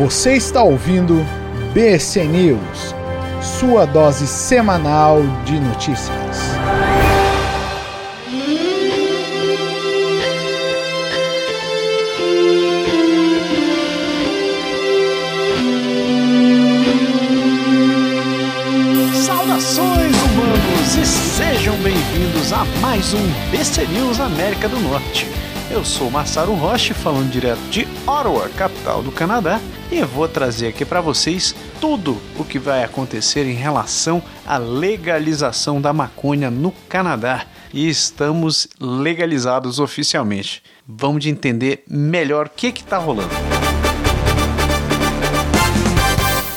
Você está ouvindo BC News, sua dose semanal de notícias. Saudações humanos e sejam bem-vindos a mais um BC News América do Norte. Eu sou Massaro Roche, falando direto de Ottawa, capital do Canadá, e eu vou trazer aqui para vocês tudo o que vai acontecer em relação à legalização da maconha no Canadá. E estamos legalizados oficialmente. Vamos de entender melhor o que está rolando.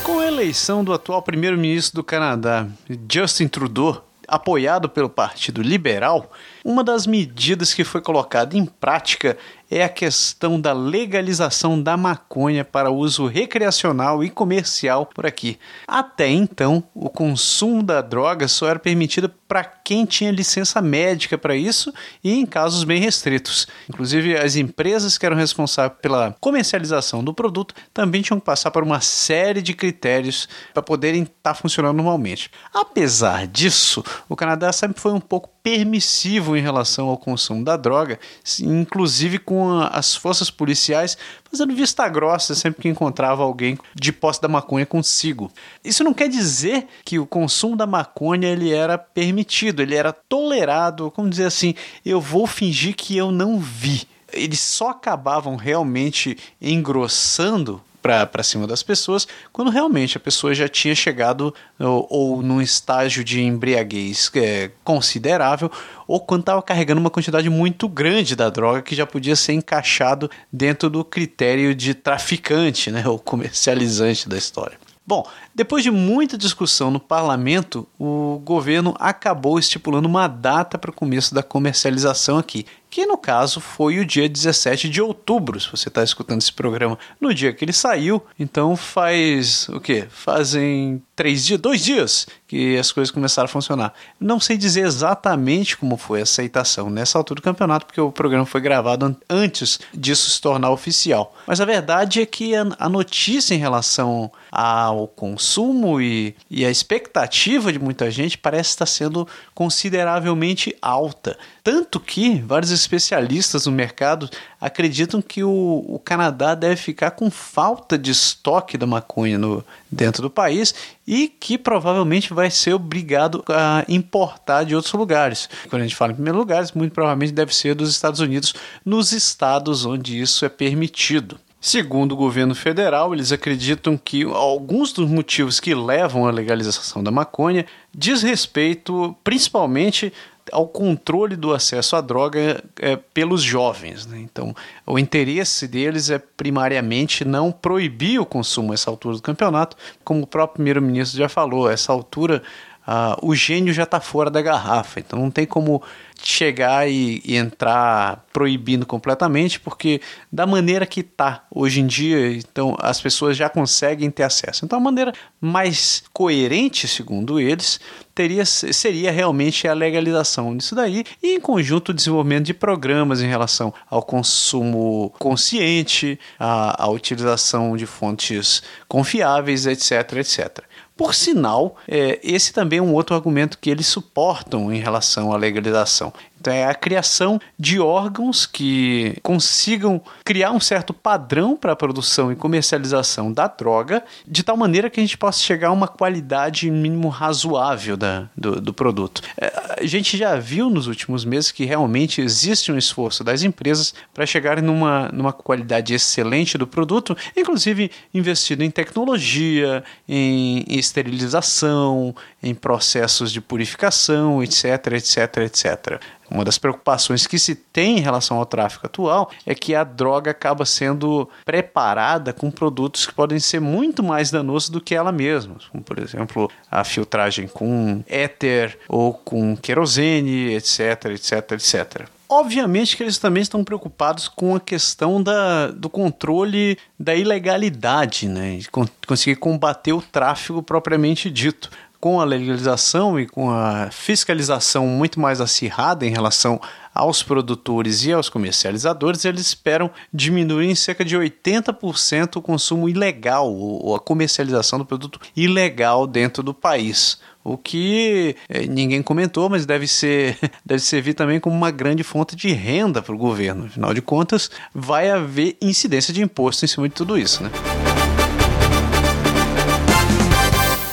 Com a eleição do atual primeiro-ministro do Canadá, Justin Trudeau, apoiado pelo Partido Liberal, uma das medidas que foi colocada em prática é a questão da legalização da maconha para uso recreacional e comercial por aqui. Até então, o consumo da droga só era permitido para quem tinha licença médica para isso e em casos bem restritos. Inclusive, as empresas que eram responsáveis pela comercialização do produto também tinham que passar por uma série de critérios para poderem estar tá funcionando normalmente. Apesar disso, o Canadá sempre foi um pouco permissivo em relação ao consumo da droga, inclusive com as forças policiais fazendo vista grossa sempre que encontrava alguém de posse da maconha consigo. Isso não quer dizer que o consumo da maconha ele era permitido, ele era tolerado, como dizer assim, eu vou fingir que eu não vi. Eles só acabavam realmente engrossando para cima das pessoas, quando realmente a pessoa já tinha chegado ou, ou num estágio de embriaguez é, considerável, ou quando estava carregando uma quantidade muito grande da droga que já podia ser encaixado dentro do critério de traficante, né, ou comercializante da história. Bom, depois de muita discussão no parlamento, o governo acabou estipulando uma data para o começo da comercialização aqui, que no caso foi o dia 17 de outubro, se você está escutando esse programa no dia que ele saiu. Então faz o quê? Fazem três dias, dois dias que as coisas começaram a funcionar. Não sei dizer exatamente como foi a aceitação nessa altura do campeonato, porque o programa foi gravado antes disso se tornar oficial. Mas a verdade é que a notícia em relação ao consumo e, e a expectativa de muita gente parece estar sendo consideravelmente alta. Tanto que vários especialistas no mercado acreditam que o, o Canadá deve ficar com falta de estoque da maconha no, dentro do país e que provavelmente vai ser obrigado a importar de outros lugares. Quando a gente fala em primeiro lugar, muito provavelmente deve ser dos Estados Unidos, nos estados onde isso é permitido. Segundo o governo federal, eles acreditam que alguns dos motivos que levam à legalização da maconha diz respeito principalmente ao controle do acesso à droga é, pelos jovens. Né? Então, o interesse deles é primariamente não proibir o consumo a essa altura do campeonato, como o próprio primeiro-ministro já falou, essa altura uh, o gênio já está fora da garrafa, então não tem como chegar e, e, entrar proibindo completamente, porque da maneira que está hoje em dia, então as pessoas já conseguem ter acesso. Então a maneira mais coerente, segundo eles, teria, seria realmente a legalização disso daí e em conjunto o desenvolvimento de programas em relação ao consumo consciente, à utilização de fontes confiáveis, etc, etc. Por sinal, é, esse também é um outro argumento que eles suportam em relação à legalização. Então, é a criação de órgãos que consigam criar um certo padrão para a produção e comercialização da droga, de tal maneira que a gente possa chegar a uma qualidade mínimo razoável da, do, do produto. É, a gente já viu nos últimos meses que realmente existe um esforço das empresas para chegarem numa, numa qualidade excelente do produto, inclusive investindo em tecnologia, em esterilização, em processos de purificação, etc, etc, etc. Uma das preocupações que se tem em relação ao tráfico atual é que a droga acaba sendo preparada com produtos que podem ser muito mais danosos do que ela mesma, como por exemplo a filtragem com éter ou com querosene, etc, etc, etc. Obviamente que eles também estão preocupados com a questão da, do controle da ilegalidade, né? De conseguir combater o tráfico propriamente dito com a legalização e com a fiscalização muito mais acirrada em relação aos produtores e aos comercializadores, eles esperam diminuir em cerca de 80% o consumo ilegal ou a comercialização do produto ilegal dentro do país. O que eh, ninguém comentou, mas deve ser deve servir também como uma grande fonte de renda para o governo. Afinal de contas, vai haver incidência de imposto em cima de tudo isso, né?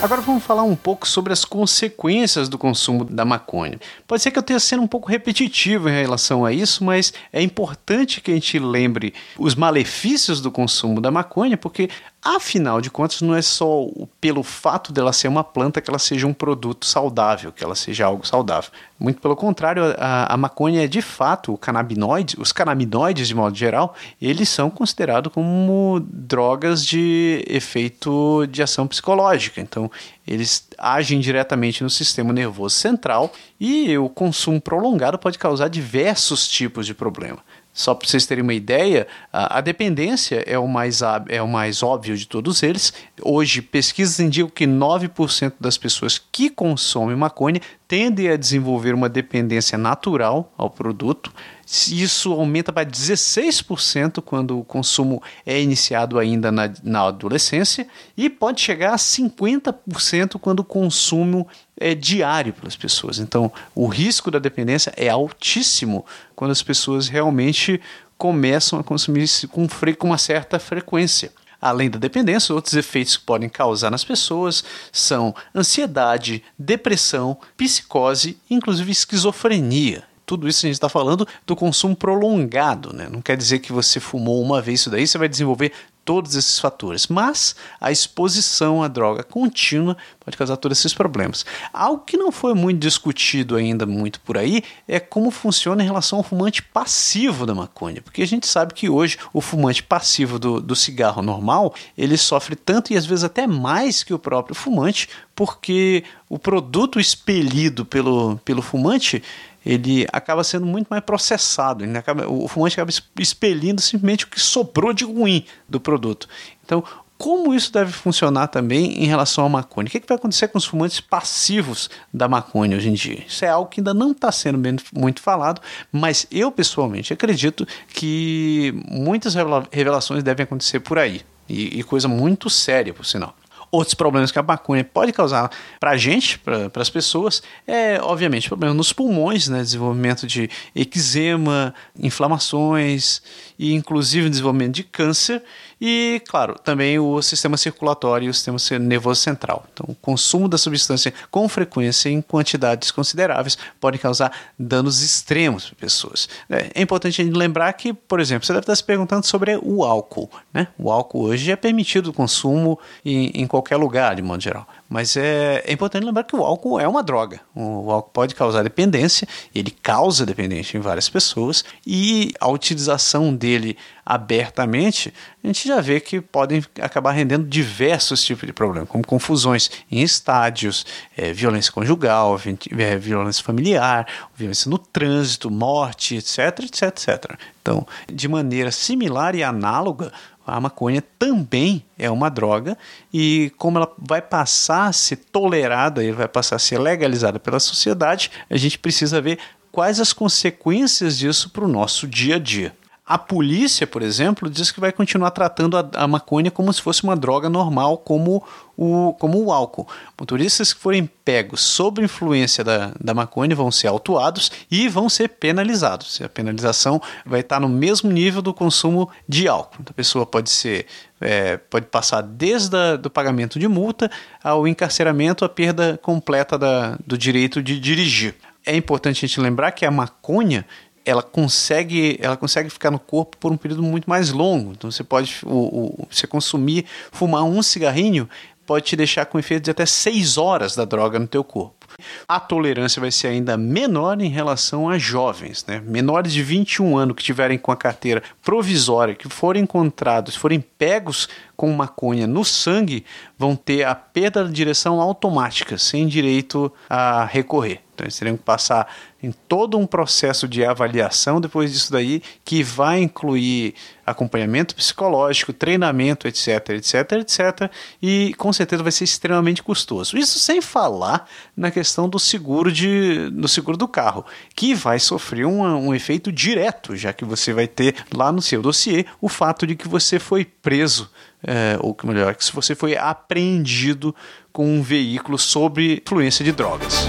Agora vamos falar um pouco sobre as consequências do consumo da maconha. Pode ser que eu tenha sendo um pouco repetitivo em relação a isso, mas é importante que a gente lembre os malefícios do consumo da maconha, porque Afinal de contas, não é só pelo fato dela ser uma planta que ela seja um produto saudável, que ela seja algo saudável. Muito pelo contrário, a, a maconha é de fato, o canabinoide, os canabinoides de modo geral, eles são considerados como drogas de efeito de ação psicológica. Então, eles agem diretamente no sistema nervoso central e o consumo prolongado pode causar diversos tipos de problema. Só para vocês terem uma ideia, a, dependência é o, mais, é o mais óbvio de todos eles. Hoje, pesquisas indicam que 9% das pessoas que consomem maconha tendem a desenvolver uma dependência natural ao produto. Isso aumenta para 16% quando o consumo é iniciado ainda na, na adolescência e pode chegar a 50% quando o consumo é diário pelas pessoas. Então, o risco da dependência é altíssimo quando as pessoas realmente começam a consumir com, com uma certa frequência. Além da dependência, outros efeitos que podem causar nas pessoas são ansiedade, depressão, psicose, inclusive esquizofrenia tudo isso a gente está falando do consumo prolongado, né? Não quer dizer que você fumou uma vez isso daí, você vai desenvolver todos esses fatores, mas a exposição à droga contínua pode causar todos esses problemas. Algo que não foi muito discutido ainda muito por aí é como funciona em relação ao fumante passivo da maconha, porque a gente sabe que hoje o fumante passivo do, do cigarro normal ele sofre tanto e às vezes até mais que o próprio fumante, porque o produto expelido pelo, pelo fumante ele acaba sendo muito mais processado. Ele acaba, o fumante acaba expelindo simplesmente o que sobrou de ruim do produto. Então, como isso deve funcionar também em relação à maconha? O que, é que vai acontecer com os fumantes passivos da maconha hoje em dia? Isso é algo que ainda não está sendo bem, muito falado, mas eu pessoalmente acredito que muitas revelações devem acontecer por aí. E, e coisa muito séria, por sinal. Outros problemas que a maconha pode causar para a gente, para as pessoas, é obviamente problema nos pulmões, né? desenvolvimento de eczema, inflamações e inclusive desenvolvimento de câncer e, claro, também o sistema circulatório e o sistema nervoso central. Então, o consumo da substância com frequência em quantidades consideráveis pode causar danos extremos para pessoas. É, é importante lembrar que, por exemplo, você deve estar se perguntando sobre o álcool. Né? O álcool hoje é permitido o consumo em, em qualquer lugar, de modo geral. Mas é, é importante lembrar que o álcool é uma droga. O álcool pode causar dependência, ele causa dependência em várias pessoas, e a utilização dele abertamente, a gente já vê que podem acabar rendendo diversos tipos de problemas, como confusões em estádios, é, violência conjugal, é, violência familiar, violência no trânsito, morte, etc, etc, etc. Então, de maneira similar e análoga, a maconha também é uma droga e como ela vai passar a ser tolerada e vai passar a ser legalizada pela sociedade, a gente precisa ver quais as consequências disso para o nosso dia a dia. A polícia, por exemplo, diz que vai continuar tratando a, a, maconha como se fosse uma droga normal, como o, como o álcool. Motoristas que forem pegos sob influência da, da maconha vão ser autuados e vão ser penalizados. A penalização vai estar no mesmo nível do consumo de álcool. Então, a pessoa pode ser é, pode passar desde o pagamento de multa ao encarceramento, a perda completa da, do direito de dirigir. É importante a gente lembrar que a maconha ela consegue, ela consegue ficar no corpo por um período muito mais longo. Então você pode, o, o, você consumir, fumar um cigarrinho pode te deixar com efeito de até 6 horas da droga no teu corpo. a tolerância vai ser ainda menor em relação a jovens, né? Menores de 21 anos que tiverem com a carteira provisória, que forem encontrados, forem pegos com maconha no sangue, vão ter a perda da direção automática, sem direito a recorrer. Então eles teriam que passar em todo um processo de avaliação depois disso daí, que vai incluir acompanhamento psicológico, treinamento, etc, etc, etc, e com certeza vai ser extremamente custoso. Isso sem falar na questão do seguro de, do seguro do carro, que vai sofrer um, um efeito direto, já que você vai ter lá no seu dossiê o fato de que você foi preso é, ou melhor, que se você foi apreendido com um veículo sob influência de drogas.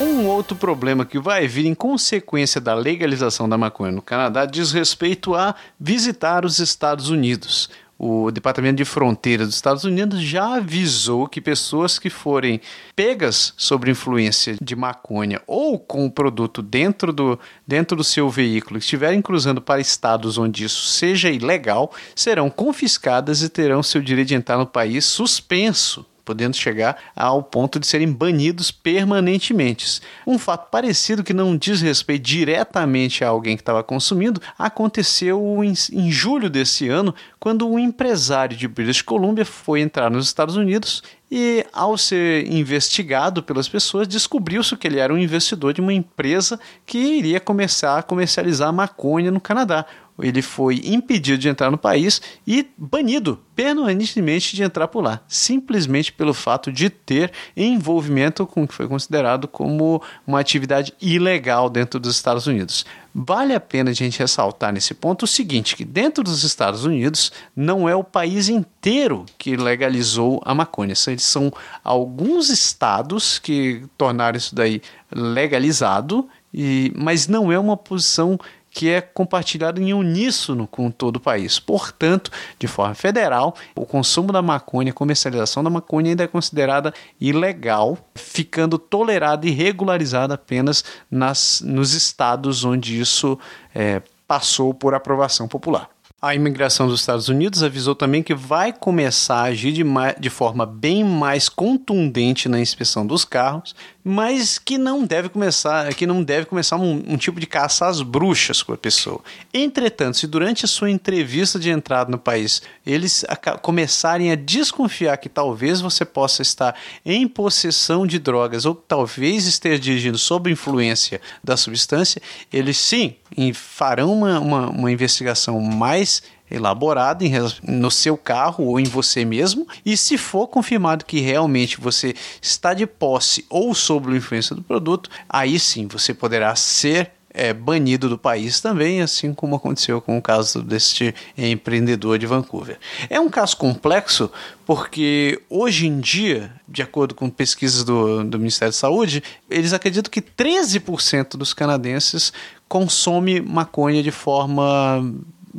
Um outro problema que vai vir em consequência da legalização da maconha no Canadá diz respeito a visitar os Estados Unidos. O Departamento de Fronteira dos Estados Unidos já avisou que pessoas que forem pegas sob influência de maconha ou com o produto dentro do, dentro do seu veículo, estiverem cruzando para estados onde isso seja ilegal, serão confiscadas e terão seu direito de entrar no país suspenso podendo chegar ao ponto de serem banidos permanentemente. Um fato parecido que não diz respeito diretamente a alguém que estava consumindo aconteceu em, em, julho desse ano, quando um empresário de British Columbia foi entrar nos Estados Unidos e, ao ser investigado pelas pessoas, descobriu-se que ele era um investidor de uma empresa que iria começar a comercializar maconha no Canadá ele foi impedido de entrar no país e banido permanentemente de entrar por lá, simplesmente pelo fato de ter envolvimento com o que foi considerado como uma atividade ilegal dentro dos Estados Unidos. Vale a pena a gente ressaltar nesse ponto o seguinte, que dentro dos Estados Unidos não é o país inteiro que legalizou a maconha, são alguns estados que tornaram isso daí legalizado, e, mas não é uma posição que é compartilhado em uníssono com todo o país. Portanto, de forma federal, o consumo da maconha, a comercialização da maconha ainda é considerada ilegal, ficando tolerada e regularizada apenas nas, nos estados onde isso é, passou por aprovação popular. A imigração dos Estados Unidos avisou também que vai começar a agir de, de, forma bem mais contundente na inspeção dos carros, mas que não deve começar, que não deve começar um, um tipo de caça às bruxas com a pessoa. Entretanto, se durante a sua entrevista de entrada no país eles começarem a desconfiar que talvez você possa estar em possessão de drogas ou talvez esteja dirigindo sob influência da substância, eles sim farão uma, uma, uma investigação mais elaborada no seu carro ou em você mesmo. E se for confirmado que realmente você está de posse ou sob a influência do produto, aí sim você poderá ser é, banido do país também, assim como aconteceu com o caso deste empreendedor de Vancouver. É um caso complexo porque hoje em dia, de acordo com pesquisas do, do Ministério da Saúde, eles acreditam que 13% dos canadenses consome maconha de forma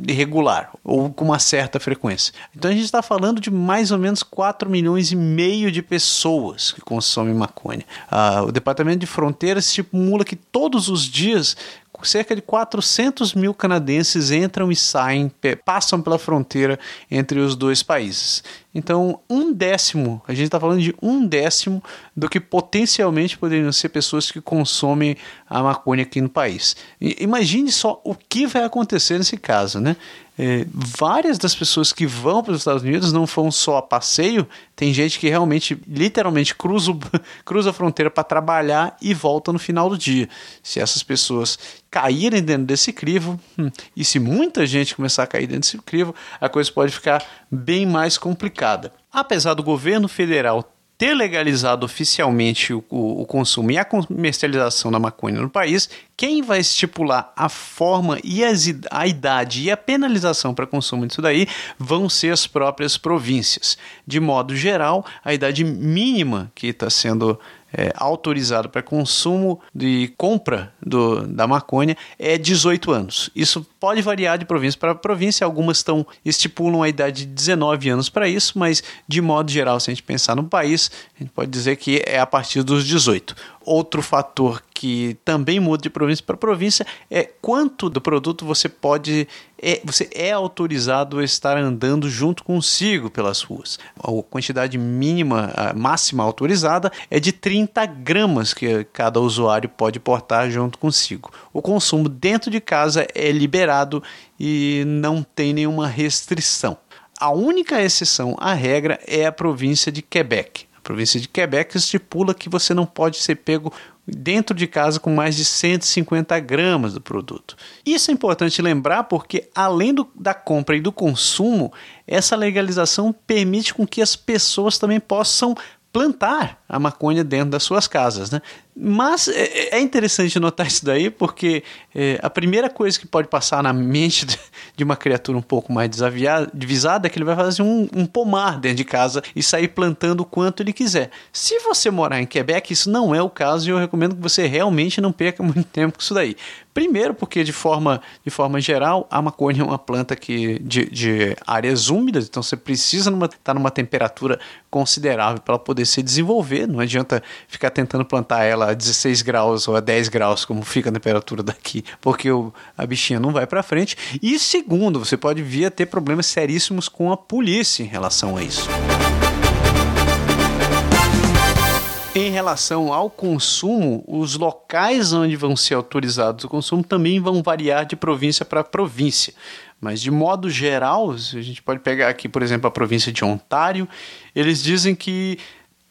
irregular ou com uma certa frequência. Então a gente está falando de mais ou menos 4 milhões e meio de pessoas que consomem maconha. Ah, o Departamento de Fronteiras estimula que todos os dias cerca de 400 mil canadenses entram e saem, passam pela fronteira entre os dois países. Então, um décimo, a gente está falando de um décimo do que potencialmente poderiam ser pessoas que consomem a maconha aqui no país. imagine só o que vai acontecer nesse caso, né? É, várias das pessoas que vão para os Estados Unidos não vão só a passeio, tem gente que realmente, literalmente, cruza, cruza a fronteira para trabalhar e volta no final do dia. Se essas pessoas caírem dentro desse crivo, hum, e se muita gente começar a cair dentro desse crivo, a coisa pode ficar bem mais complicada. Apesar do governo federal ter legalizado oficialmente o, o, o, consumo e a comercialização da maconha no país, quem vai estipular a forma e as, a idade e a penalização para consumo disso daí vão ser as próprias províncias. De modo geral, a idade mínima que está sendo é, para consumo de compra do, da maconha é 18 anos. Isso pode variar de província para província, algumas estão estipulam a idade de 19 anos para isso, mas de modo geral, se a gente pensar no país, a gente pode dizer que é a partir dos 18. outro fator que também muda de província para província é quanto do produto você pode é, você é autorizado a estar andando junto consigo pelas ruas. A quantidade mínima, a máxima autorizada é de 30 gramas que cada usuário pode portar junto consigo. O consumo dentro de casa é liberado e não tem nenhuma restrição. A única exceção à regra é a província de Quebec. A província de Quebec estipula que você não pode ser pego dentro de casa com mais de 150 gramas do produto. Isso é importante lembrar porque, além do, da compra e do consumo, essa legalização permite com que as pessoas também possam plantar a maconha dentro das suas casas, né? Mas é, é interessante notar isso daí porque é, a primeira coisa que pode passar na mente de uma criatura um pouco mais desavisada é que ele vai fazer um, um, pomar dentro de casa e sair plantando o quanto ele quiser. Se você morar em Quebec, isso não é o caso e eu recomendo que você realmente não perca muito tempo com isso daí. Primeiro, porque de forma, de forma geral, a maconha é uma planta que, de, de áreas úmidas, então você precisa estar tá numa temperatura considerável para ela poder se desenvolver. Não adianta ficar tentando plantar ela a 16 graus ou a 10 graus, como fica a temperatura daqui, porque o, a bichinha não vai para frente. E segundo, você pode vir a ter problemas seríssimos com a polícia em relação a isso. Em relação ao consumo, os locais onde vão ser autorizados o consumo também vão variar de província para província. Mas de modo geral, a gente pode pegar aqui, por exemplo, a província de Ontário, eles dizem que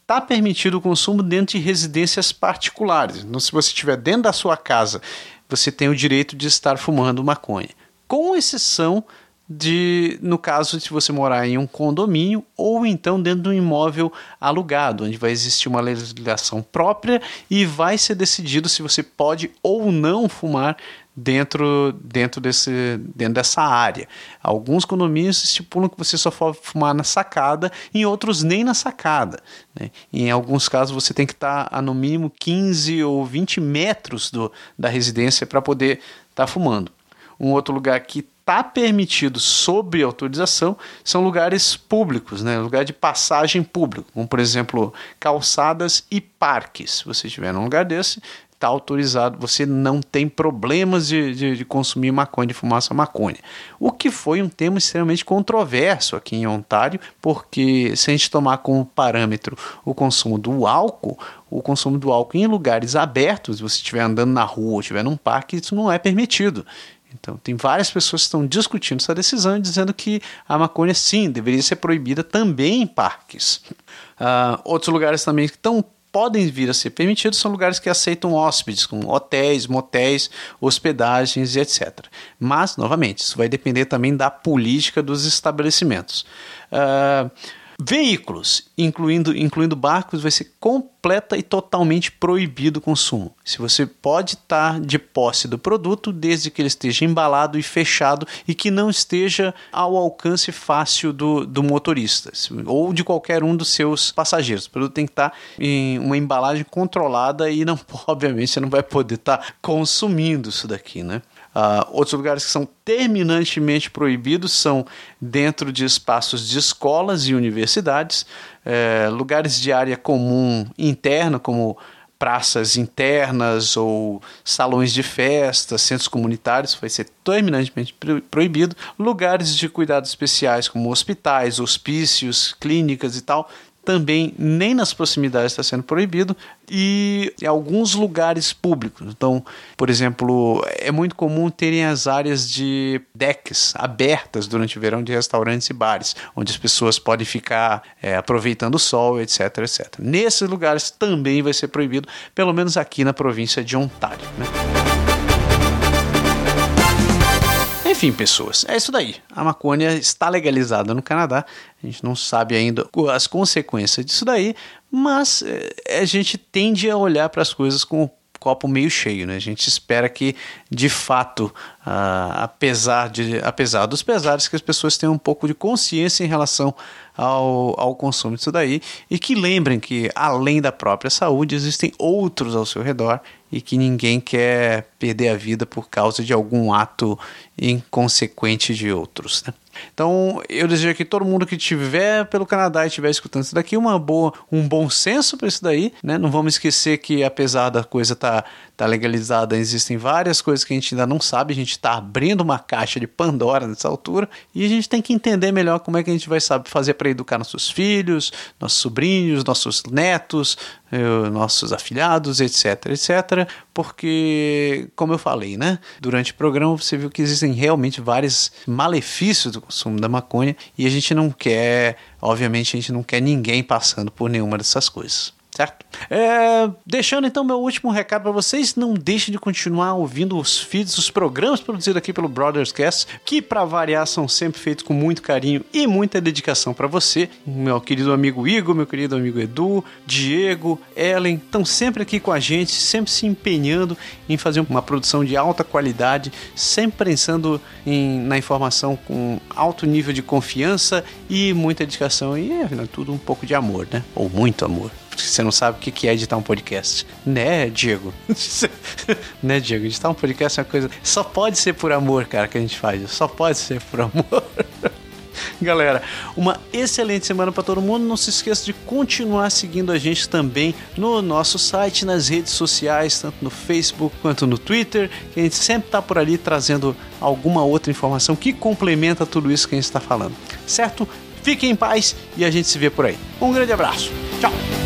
está permitido o consumo dentro de residências particulares. Então, se você estiver dentro da sua casa, você tem o direito de estar fumando maconha. Com exceção de, no caso de você morar em um condomínio ou então dentro de um imóvel alugado, onde vai existir uma legislação própria e vai ser decidido se você pode ou não fumar dentro, dentro, desse, dentro dessa área. Alguns condomínios estipulam que você só pode fumar na sacada, em outros nem na sacada. Né? Em alguns casos você tem que estar a no mínimo 15 ou 20 metros do, da residência para poder estar tá fumando. Um outro lugar que está permitido sob autorização são lugares públicos, né? lugar de passagem público, como por exemplo calçadas e parques. Se você estiver num lugar desse, está autorizado, você não tem problemas de, de, de, consumir maconha, de fumar essa maconha. O que foi um tema extremamente controverso aqui em Ontário, porque se a gente tomar como parâmetro o consumo do álcool, o consumo do álcool em lugares abertos, se você estiver andando na rua ou estiver num parque, isso não é permitido. Então, tem várias pessoas que estão discutindo essa decisão dizendo que a maconha, sim, deveria ser proibida também em parques. Uh, outros lugares também que estão podem vir a ser permitidos são lugares que aceitam hóspedes, como hotéis, motéis, hospedagens e etc. Mas, novamente, isso vai depender também da política dos estabelecimentos. Uh, Veículos, incluindo, incluindo barcos, vai ser completa e totalmente proibido o consumo. Se você pode estar de posse do produto, desde que ele esteja embalado e fechado e que não esteja ao alcance fácil do, do motorista ou de qualquer um dos seus passageiros. O produto tem que estar em uma embalagem controlada e não, obviamente, você não vai poder estar consumindo isso daqui, né? Uh, outros lugares que são terminantemente proibidos são dentro de espaços de escolas e universidades, eh, lugares de área comum interna, como praças internas ou salões de festa, centros comunitários, vai ser terminantemente proibido. Lugares de cuidados especiais, como hospitais, hospícios, clínicas e tal, também nem nas proximidades está sendo proibido e em alguns lugares públicos. Então, por exemplo, é muito comum terem as áreas de decks abertas durante o verão de restaurantes e bares, onde as pessoas podem ficar é, aproveitando o sol, etc, etc. Nesses lugares também vai ser proibido, pelo menos aqui na província de Ontário. Né? Enfim, pessoas, é isso daí. A maconha está legalizada no Canadá. A gente não sabe ainda as consequências disso daí, mas é, a gente tende a olhar para as coisas com o copo meio cheio, né? A gente espera que, de fato, ah, apesar, de, apesar dos pesares, que as pessoas tenham um pouco de consciência em relação ao, ao consumo disso daí e que lembrem que, além da própria saúde, existem outros ao seu redor e que ninguém quer perder a vida por causa de algum ato inconsequente de outros. Né? Então, eu desejo que todo mundo que estiver pelo Canadá e estiver escutando isso daqui, uma boa, um bom senso para isso daí, né? Não vamos esquecer que apesar da coisa estar tá, tá legalizada, existem várias coisas que a gente ainda não sabe, a gente está abrindo uma caixa de Pandora nessa altura e a gente tem que entender melhor como é que a gente vai saber fazer para educar nossos filhos, nossos sobrinhos, nossos netos, eh, nossos afilhados, etc, etc, porque, como eu falei, né? Durante o programa você viu que existem realmente vários malefícios do consumo da maconha e a gente não quer, obviamente, a gente não quer ninguém passando por nenhuma dessas coisas certo? É, deixando então meu último recado para vocês, não deixem de continuar ouvindo os feeds, os programas produzidos aqui pelo Brothers Cast, que para variar são sempre feitos com muito carinho e muita dedicação para você. Meu querido amigo Igor, meu querido amigo Edu, Diego, Ellen, estão sempre aqui com a gente, sempre se empenhando em fazer uma produção de alta qualidade, sempre pensando em, na informação com alto nível de confiança e muita dedicação e, afinal, tudo um pouco de amor, né? Ou muito amor você não sabe o que é editar um podcast. Né, Diego? né, Diego? Editar um podcast é uma coisa. Só pode ser por amor, cara, que a gente faz. Só pode ser por amor. Galera, uma excelente semana para todo mundo. Não se esqueça de continuar seguindo a gente também no nosso site, nas redes sociais, tanto no Facebook quanto no Twitter, que a gente sempre está por ali trazendo alguma outra informação que complementa tudo isso que a gente está falando. Certo? Fiquem em paz e a gente se vê por aí. Um grande abraço. Tchau.